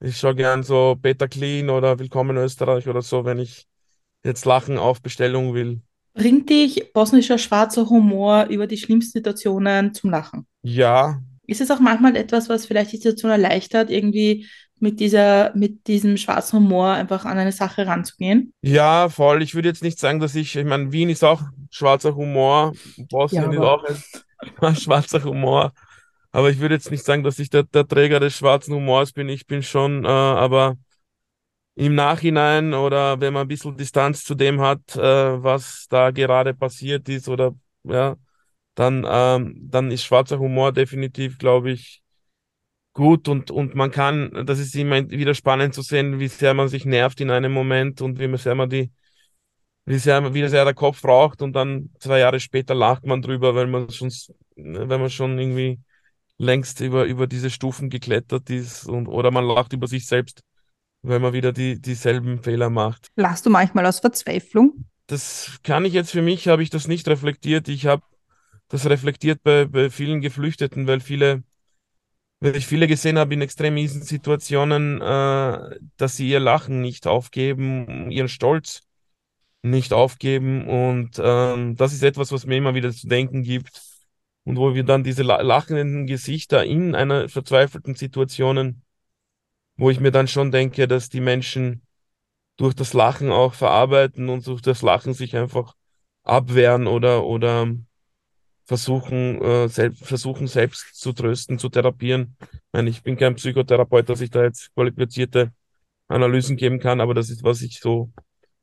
ich schaue gern so Peter Clean oder Willkommen Österreich oder so, wenn ich jetzt Lachen auf Bestellung will. Bringt dich bosnischer schwarzer Humor über die schlimmsten Situationen zum Lachen? Ja, Ist es auch manchmal etwas, was vielleicht die Situation erleichtert, irgendwie mit dieser, mit diesem schwarzen Humor einfach an eine Sache ranzugehen? ja, voll. Ich würde jetzt nicht sagen, dass ich, ich meine, Wien ist auch schwarzer Humor, Ja, Bosnien ist aber auch ein schwarzer Humor. Aber ich würde jetzt nicht sagen, dass ich der, der Träger des schwarzen Humors bin. Ich bin schon, äh, aber im Nachhinein oder wenn man ein bisschen Distanz zu dem hat, äh, was da gerade passiert ist oder ja, dann, ähm, dann ist schwarzer Humor definitiv, glaube ich, gut und, und man kann, das ist immer wieder spannend zu sehen, wie sehr man sich nervt in einem Moment und wie sehr man die, wie sehr, wie sehr der Kopf raucht und dann zwei Jahre später lacht man drüber, weil man schon, wenn man schon irgendwie längst über, über diese Stufen geklettert ist und, oder man lacht über sich selbst, weil man wieder die, dieselben Fehler macht. Lachst du manchmal aus Verzweiflung? Das kann ich jetzt für mich, habe ich das nicht reflektiert. Ich habe das reflektiert bei, bei vielen Geflüchteten, weil viele, weil ich viele gesehen habe in extrem miesen Situationen, äh, dass sie ihr Lachen nicht aufgeben, ihren Stolz nicht aufgeben. Und ähm, das ist etwas, was mir immer wieder zu denken gibt. Und wo wir dann diese la- lachenden Gesichter in einer verzweifelten Situationen, wo ich mir dann schon denke, dass die Menschen durch das Lachen auch verarbeiten und durch das Lachen sich einfach abwehren oder, oder versuchen, äh, selbst, versuchen selbst zu trösten, zu therapieren. Ich meine, ich bin kein Psychotherapeut, dass ich da jetzt qualifizierte Analysen geben kann, aber das ist, was ich so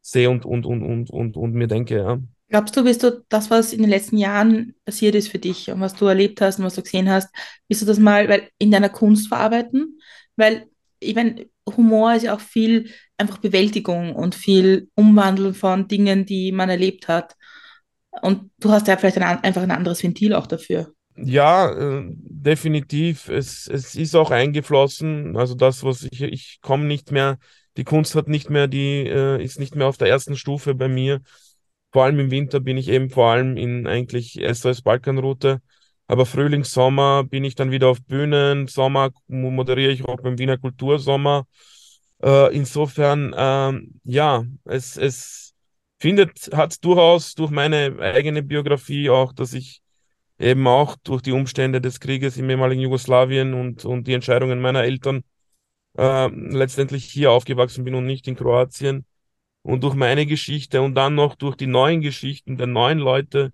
sehe und, und, und, und, und, und mir denke, ja. glaubst du, bist du das, was in den letzten Jahren passiert ist für dich und was du erlebt hast und was du gesehen hast, bist du das mal weil, in deiner Kunst verarbeiten? Weil, ich meine, Humor ist ja auch viel einfach Bewältigung und viel Umwandeln von Dingen, die man erlebt hat. Und du hast ja vielleicht ein, einfach ein anderes Ventil auch dafür. Ja, äh, definitiv. Es, es ist auch eingeflossen. Also das, was ich, ich komme nicht mehr, die Kunst hat nicht mehr die, äh, ist nicht mehr auf der ersten Stufe bei mir. Vor allem im Winter bin ich eben vor allem in eigentlich SOS Balkanroute. Aber Frühling, Sommer bin ich dann wieder auf Bühnen. Sommer mo- moderiere ich auch beim Wiener Kultursommer. Äh, insofern, ähm, ja, es, es findet, hat durchaus durch meine eigene Biografie auch, dass ich eben auch durch die Umstände des Krieges im ehemaligen Jugoslawien und, und die Entscheidungen meiner Eltern äh, letztendlich hier aufgewachsen bin und nicht in Kroatien. Und durch meine Geschichte und dann noch durch die neuen Geschichten der neuen Leute,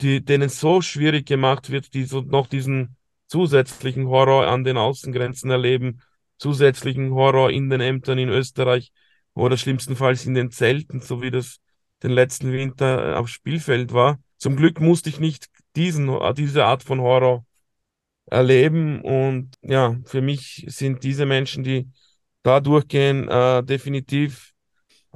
die, denen so schwierig gemacht wird, die so noch diesen zusätzlichen Horror an den Außengrenzen erleben, zusätzlichen Horror in den Ämtern in Österreich oder schlimmstenfalls in den Zelten, so wie das den letzten Winter äh, auf Spielfeld war. Zum Glück musste ich nicht diesen, diese Art von Horror erleben. Und ja, für mich sind diese Menschen, die da durchgehen, äh, definitiv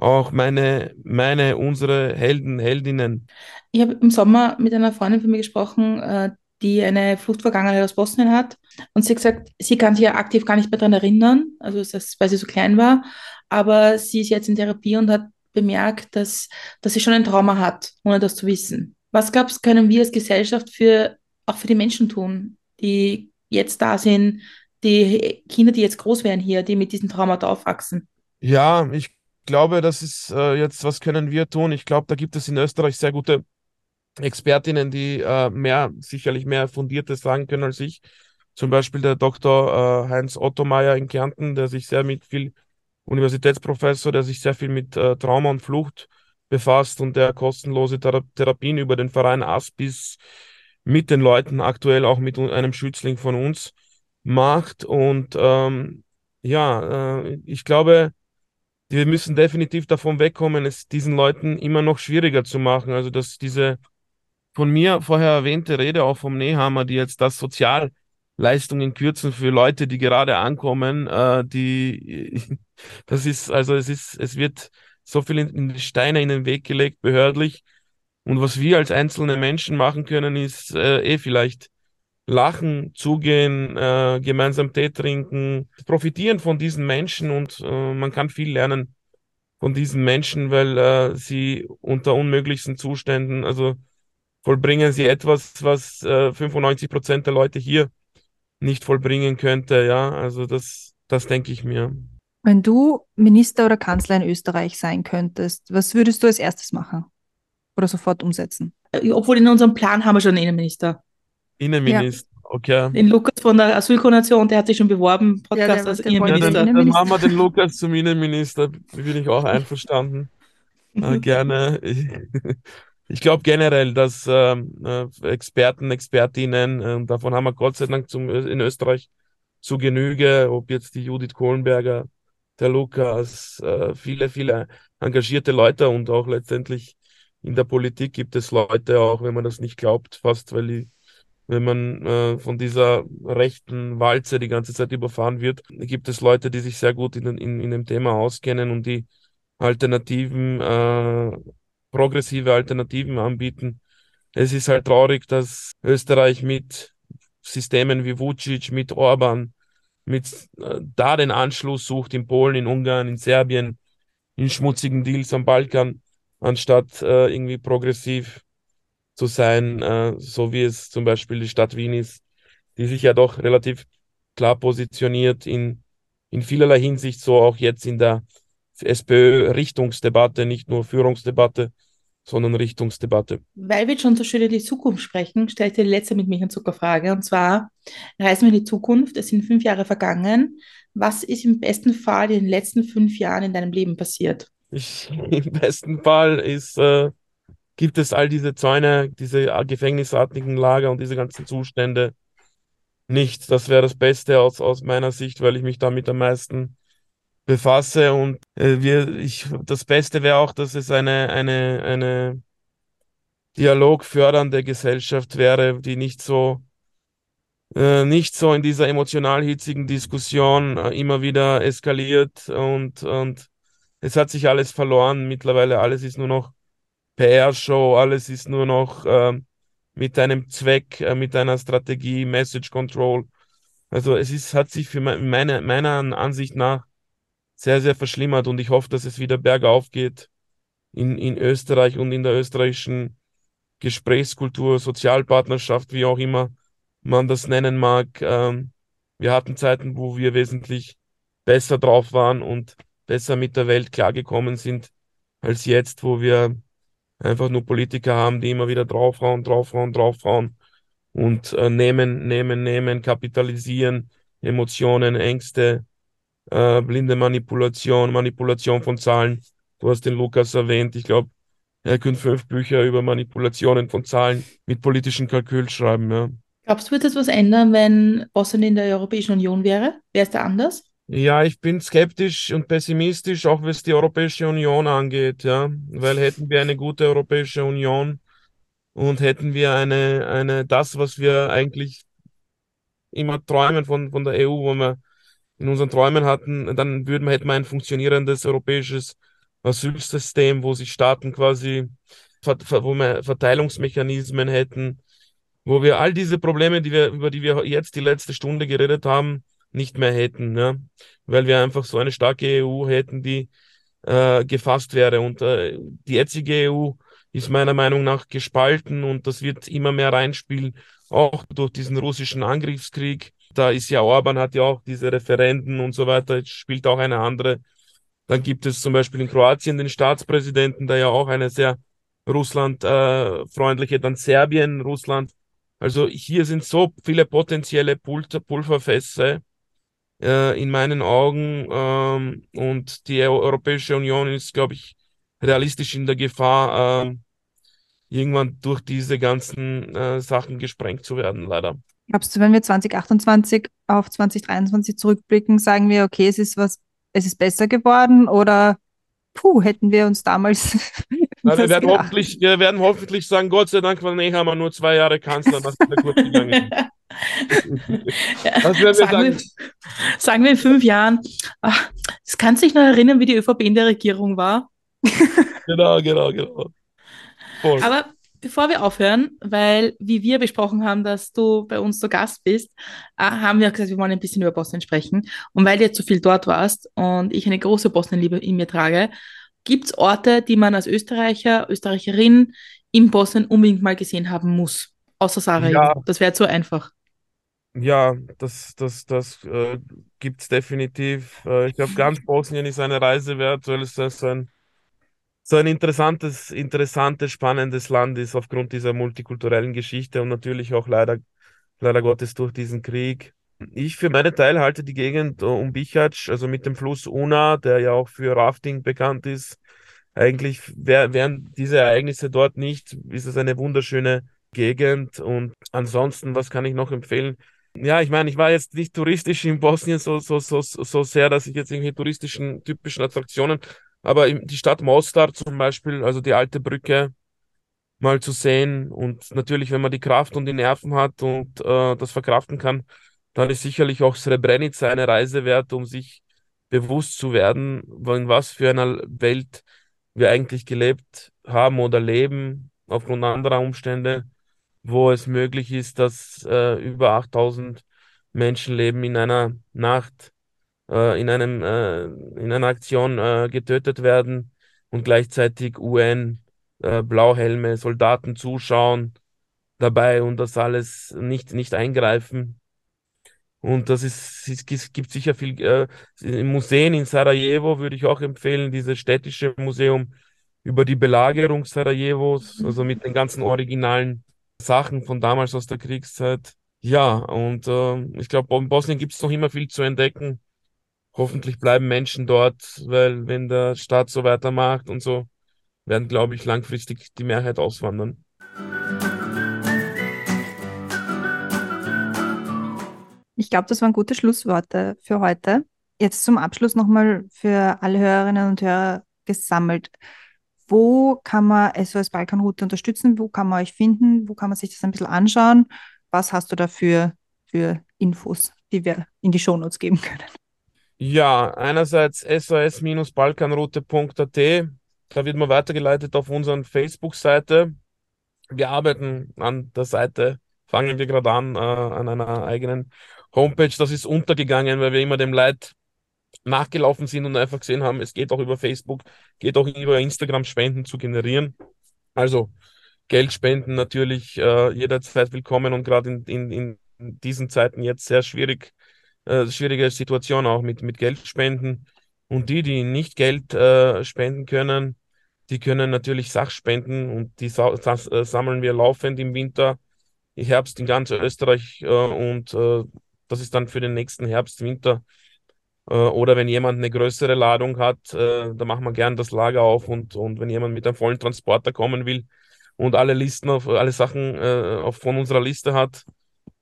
auch meine, meine, unsere Helden, Heldinnen. Ich habe im Sommer mit einer Freundin von mir gesprochen, äh, die eine Fluchtvergangenheit aus Bosnien hat. Und sie hat gesagt, sie kann sich ja aktiv gar nicht mehr daran erinnern, also das, weil sie so klein war. Aber sie ist jetzt in Therapie und hat bemerkt, dass, dass sie schon ein Trauma hat, ohne das zu wissen. Was glaubst du, können wir als Gesellschaft für, auch für die Menschen tun, die jetzt da sind, die Kinder, die jetzt groß werden hier, die mit diesem Trauma aufwachsen? Ja, ich glaube, das ist äh, jetzt, was können wir tun? Ich glaube, da gibt es in Österreich sehr gute Expertinnen, die äh, mehr, sicherlich mehr Fundiertes sagen können als ich. Zum Beispiel der Dr. äh, Heinz Ottomeyer in Kärnten, der sich sehr mit viel Universitätsprofessor, der sich sehr viel mit äh, Trauma und Flucht befasst und der kostenlose Thera Therapien über den Verein Aspis mit den Leuten aktuell auch mit einem Schützling von uns macht. Und ähm, ja, äh, ich glaube, wir müssen definitiv davon wegkommen, es diesen Leuten immer noch schwieriger zu machen. Also, dass diese von mir vorher erwähnte Rede auch vom Nehammer, die jetzt das Sozialleistungen kürzen für Leute, die gerade ankommen, äh, die, das ist, also es ist, es wird so viel in, in Steine in den Weg gelegt, behördlich. Und was wir als einzelne Menschen machen können, ist äh, eh vielleicht lachen, zugehen, äh, gemeinsam Tee trinken, profitieren von diesen Menschen und äh, man kann viel lernen von diesen Menschen, weil äh, sie unter unmöglichsten Zuständen, also vollbringen sie etwas, was äh, 95 Prozent der Leute hier nicht vollbringen könnte. Ja, also das, das denke ich mir. Wenn du Minister oder Kanzler in Österreich sein könntest, was würdest du als erstes machen? oder sofort umsetzen. Obwohl in unserem Plan haben wir schon einen Innenminister. Innenminister, okay. Den Lukas von der Asylkoordination, der hat sich schon beworben, Ja, Podcast der- als der wollte Ja, dann, Innenminister. dann Innenminister. machen wir den Lukas zum Innenminister. Bin ich auch einverstanden. Äh, gerne. Ich, ich glaube generell, dass ähm, äh, Experten, Expertinnen, äh, davon haben wir Gott sei Dank zum, in Österreich zu Genüge, ob jetzt die Judith Kohlenberger, der Lukas, äh, viele, viele engagierte Leute und auch letztendlich in der Politik gibt es Leute, auch wenn man das nicht glaubt, fast weil die wenn man äh, von dieser rechten Walze die ganze Zeit überfahren wird, gibt es Leute, die sich sehr gut in, in, in dem Thema auskennen und die Alternativen, äh, progressive Alternativen anbieten. Es ist halt traurig, dass Österreich mit Systemen wie Vucic, mit Orban, mit äh, da den Anschluss sucht in Polen, in Ungarn, in Serbien, in schmutzigen Deals am Balkan, anstatt äh, irgendwie progressiv zu sein, äh, so wie es zum Beispiel die Stadt Wien ist, die sich ja doch relativ klar positioniert in, in vielerlei Hinsicht, so auch jetzt in der SPÖ-Richtungsdebatte, nicht nur Führungsdebatte, sondern Richtungsdebatte. Weil wir schon so schön in die Zukunft sprechen, stelle ich dir die letzte mit Milch und Zucker Frage. Und zwar reisen wir in die Zukunft. Es sind fünf Jahre vergangen. Was ist im besten Fall in den letzten fünf Jahren in deinem Leben passiert? Ich, Im besten Fall ist, äh, gibt es all diese Zäune, diese gefängnisartigen Lager und diese ganzen Zustände nicht. Das wäre das Beste aus, aus meiner Sicht, weil ich mich damit am meisten befasse. Und äh, wir, ich, das Beste wäre auch, dass es eine, eine, eine dialogfördernde Gesellschaft wäre, die nicht so, äh, nicht so in dieser emotional hitzigen Diskussion äh, immer wieder eskaliert und, und es hat sich alles verloren. Mittlerweile alles ist nur noch PR-Show, alles ist nur noch ähm, mit einem Zweck, äh, mit einer Strategie, Message Control. Also es ist, hat sich für me- meine, meiner Ansicht nach sehr, sehr verschlimmert und ich hoffe, dass es wieder bergauf geht in, in Österreich und in der österreichischen Gesprächskultur, Sozialpartnerschaft, wie auch immer man das nennen mag. Ähm, wir hatten Zeiten, wo wir wesentlich besser drauf waren und besser mit der Welt klargekommen sind, als jetzt, wo wir einfach nur Politiker haben, die immer wieder draufhauen, draufhauen, draufhauen und äh, nehmen, nehmen, nehmen, kapitalisieren, Emotionen, Ängste, äh, blinde Manipulation, Manipulation von Zahlen. Du hast den Lukas erwähnt. Ich glaube, er könnte fünf Bücher über Manipulationen von Zahlen mit politischen Kalkül schreiben, ja. Glaubst du, wird es was ändern, wenn Bosnien in der Europäischen Union wäre? Wäre es da anders? Ja, ich bin skeptisch und pessimistisch, auch was die Europäische Union angeht, ja, weil hätten wir eine gute Europäische Union und hätten wir eine, eine, das, was wir eigentlich immer träumen von, von der EU, wo wir in unseren Träumen hatten, dann würden wir, hätten wir ein funktionierendes europäisches Asylsystem, wo sich Staaten quasi, wo wir Verteilungsmechanismen hätten, wo wir all diese Probleme, die wir, über die wir jetzt die letzte Stunde geredet haben, nicht mehr hätten, ja, weil wir einfach so eine starke EU hätten, die äh, gefasst wäre. Und äh, die jetzige EU ist meiner Meinung nach gespalten und das wird immer mehr reinspielen, auch durch diesen russischen Angriffskrieg. Da ist ja Orban hat ja auch diese Referenden und so weiter, jetzt spielt auch eine andere. Dann gibt es zum Beispiel in Kroatien den Staatspräsidenten, der ja auch eine sehr Russland-freundliche, äh, dann Serbien, Russland. Also hier sind so viele potenzielle Pul Pulverfässer äh, in meinen Augen ähm, und die Eu- Europäische Union ist, glaube ich, realistisch in der Gefahr, ähm, irgendwann durch diese ganzen äh, Sachen gesprengt zu werden, leider. Glaubst du, wenn wir 2028 auf 2023 zurückblicken, sagen wir, okay, es ist was, es ist besser geworden oder puh, hätten wir uns damals Na, wir werden gedacht? hoffentlich, wir werden hoffentlich sagen, Gott sei Dank war Nehammer nur zwei Jahre Kanzler, das ist kurz gegangen. Wir sagen, sagen? wir, sagen wir in fünf Jahren, ach, das kannst du dich noch erinnern, wie die ÖVP in der Regierung war? Genau, genau, genau. Voll. Aber bevor wir aufhören, weil wie wir besprochen haben, dass du bei uns zu Gast bist, äh, haben wir gesagt, wir wollen ein bisschen über Bosnien sprechen. Und weil du jetzt so viel dort warst und ich eine große Bosnienliebe in mir trage, gibt es Orte, die man als Österreicher, Österreicherin in Bosnien unbedingt mal gesehen haben muss? Außer Sarajevo. Ja. Das wäre zu einfach. Ja, das, das, das äh, gibt es definitiv. Äh, ich glaube, ganz Bosnien ist eine Reise wert, weil es ist ein so ein interessantes, interessantes, spannendes Land ist aufgrund dieser multikulturellen Geschichte und natürlich auch leider, leider Gottes durch diesen Krieg. Ich für meinen Teil halte die Gegend um Bichatsch, also mit dem Fluss Una, der ja auch für Rafting bekannt ist, eigentlich wär, wären diese Ereignisse dort nicht, ist es eine wunderschöne Gegend. Und ansonsten, was kann ich noch empfehlen? Ja, ich meine, ich war jetzt nicht touristisch in Bosnien so, so, so, so sehr, dass ich jetzt irgendwie touristischen, typischen Attraktionen, aber die Stadt Mostar zum Beispiel, also die alte Brücke, mal zu sehen und natürlich, wenn man die Kraft und die Nerven hat und äh, das verkraften kann, dann ist sicherlich auch Srebrenica eine Reise wert, um sich bewusst zu werden, in was für einer Welt wir eigentlich gelebt haben oder leben, aufgrund anderer Umstände, wo es möglich ist, dass äh, über 8000 Menschenleben in einer Nacht, äh, in einem, äh, in einer Aktion äh, getötet werden und gleichzeitig UN, äh, Blauhelme, Soldaten zuschauen dabei und das alles nicht, nicht eingreifen. Und das ist, es gibt sicher viel, äh, Museen in Sarajevo würde ich auch empfehlen, dieses städtische Museum über die Belagerung Sarajevos, also mit den ganzen originalen Sachen von damals aus der Kriegszeit. Ja, und äh, ich glaube, in Bosnien gibt es noch immer viel zu entdecken. Hoffentlich bleiben Menschen dort, weil wenn der Staat so weitermacht und so, werden, glaube ich, langfristig die Mehrheit auswandern. Ich glaube, das waren gute Schlussworte für heute. Jetzt zum Abschluss nochmal für alle Hörerinnen und Hörer gesammelt. Wo kann man SOS Balkanroute unterstützen? Wo kann man euch finden? Wo kann man sich das ein bisschen anschauen? Was hast du dafür für Infos, die wir in die Shownotes geben können? Ja, einerseits sos-balkanroute.at. Da wird man weitergeleitet auf unseren Facebook-Seite. Wir arbeiten an der Seite, fangen wir gerade an, äh, an einer eigenen Homepage, das ist untergegangen, weil wir immer dem Leid nachgelaufen sind und einfach gesehen haben, es geht auch über Facebook, geht auch über Instagram Spenden zu generieren. Also Geldspenden natürlich äh, jederzeit willkommen und gerade in, in, in diesen Zeiten jetzt sehr schwierig, äh, schwierige Situation auch mit, mit Geldspenden. Und die, die nicht Geld äh, spenden können, die können natürlich Sachspenden und die sa äh, sammeln wir laufend im Winter, im Herbst in ganz Österreich äh, und äh, das ist dann für den nächsten Herbst, Winter. Äh, oder wenn jemand eine größere Ladung hat, äh, da machen wir gern das Lager auf und, und wenn jemand mit einem vollen Transporter kommen will und alle Listen auf alle Sachen äh, auf, von unserer Liste hat,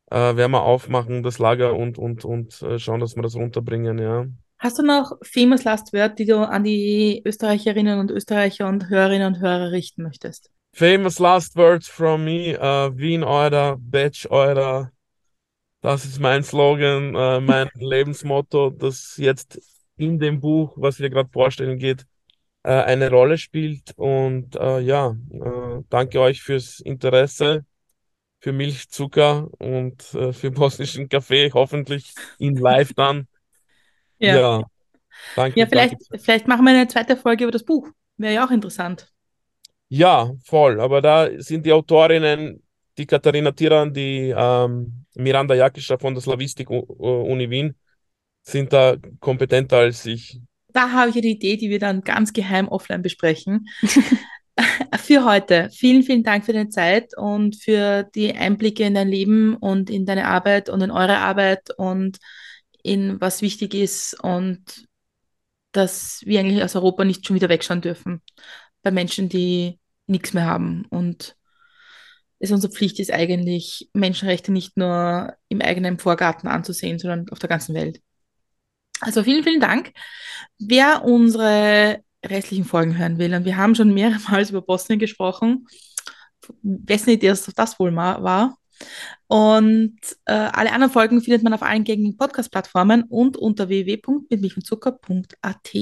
werden wir aufmachen, das Lager und, und, und schauen, dass wir das runterbringen, ja. Hast du noch famous last word, die du an die Österreicherinnen und Österreicher und Hörerinnen und Hörer richten möchtest? Famous last words from me, uh, Wien eurer, Batch eurer, das ist mein Slogan, äh, mein Lebensmotto, das jetzt in dem Buch, was wir gerade vorstellen geht, äh, eine Rolle spielt. Und äh, ja, äh, danke euch fürs Interesse, für Milch, Zucker und äh, für bosnischen Kaffee, hoffentlich in live dann. Ja. ja. Danke. Ja, vielleicht, danke. vielleicht machen wir eine zweite Folge über das Buch. Wäre ja auch interessant. Ja, voll. Aber da sind die Autorinnen, die Katharina Tiran, die ähm, Miranda Jakischer von der Slavistik-Uni Wien sind da kompetenter als ich. Da habe ich eine Idee, die wir dann ganz geheim offline besprechen. für heute. Vielen, vielen Dank für deine Zeit und für die Einblicke in dein Leben und in deine Arbeit und in eure Arbeit und in was wichtig ist und dass wir eigentlich aus Europa nicht schon wieder wegschauen dürfen bei Menschen, die nichts mehr haben und es unsere Pflicht ist eigentlich, Menschenrechte nicht nur im eigenen Vorgarten anzusehen, sondern auf der ganzen Welt. Also vielen, vielen Dank. Wer unsere restlichen Folgen hören will, und wir haben schon mehrmals über Bosnien gesprochen, wessen Idee das wohl war. Und äh, alle anderen Folgen findet man auf allen gängigen Podcast-Plattformen und unter www.mitmilchundzucker.at.